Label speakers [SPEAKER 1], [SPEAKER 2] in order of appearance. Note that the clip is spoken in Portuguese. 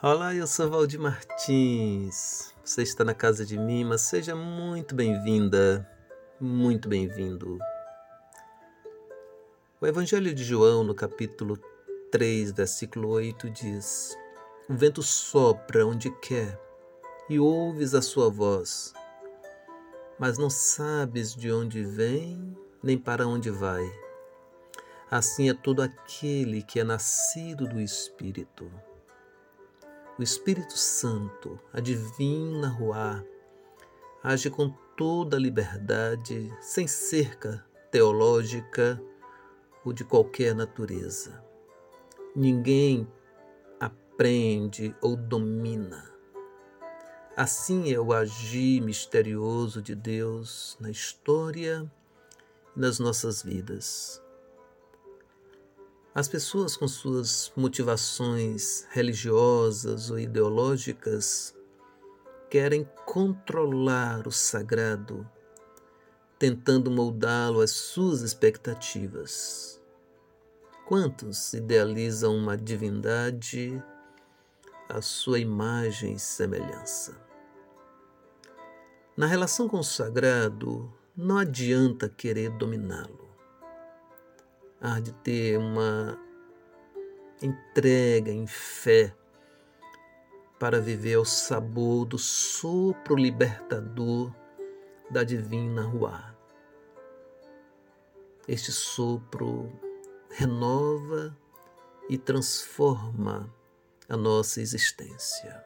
[SPEAKER 1] Olá, eu sou Valdir Martins. Você está na casa de Mima, seja muito bem-vinda, muito bem-vindo. O Evangelho de João, no capítulo 3, versículo 8, diz: O vento sopra onde quer e ouves a sua voz, mas não sabes de onde vem nem para onde vai. Assim é todo aquele que é nascido do Espírito o Espírito Santo, a divina Ruá, age com toda a liberdade, sem cerca teológica ou de qualquer natureza. Ninguém aprende ou domina. Assim é o agir misterioso de Deus na história e nas nossas vidas. As pessoas com suas motivações religiosas ou ideológicas querem controlar o sagrado, tentando moldá-lo às suas expectativas. Quantos idealizam uma divindade à sua imagem e semelhança? Na relação com o sagrado, não adianta querer dominá-lo há de ter uma entrega em fé para viver ao sabor do sopro libertador da divina Ruá. Este sopro renova e transforma a nossa existência.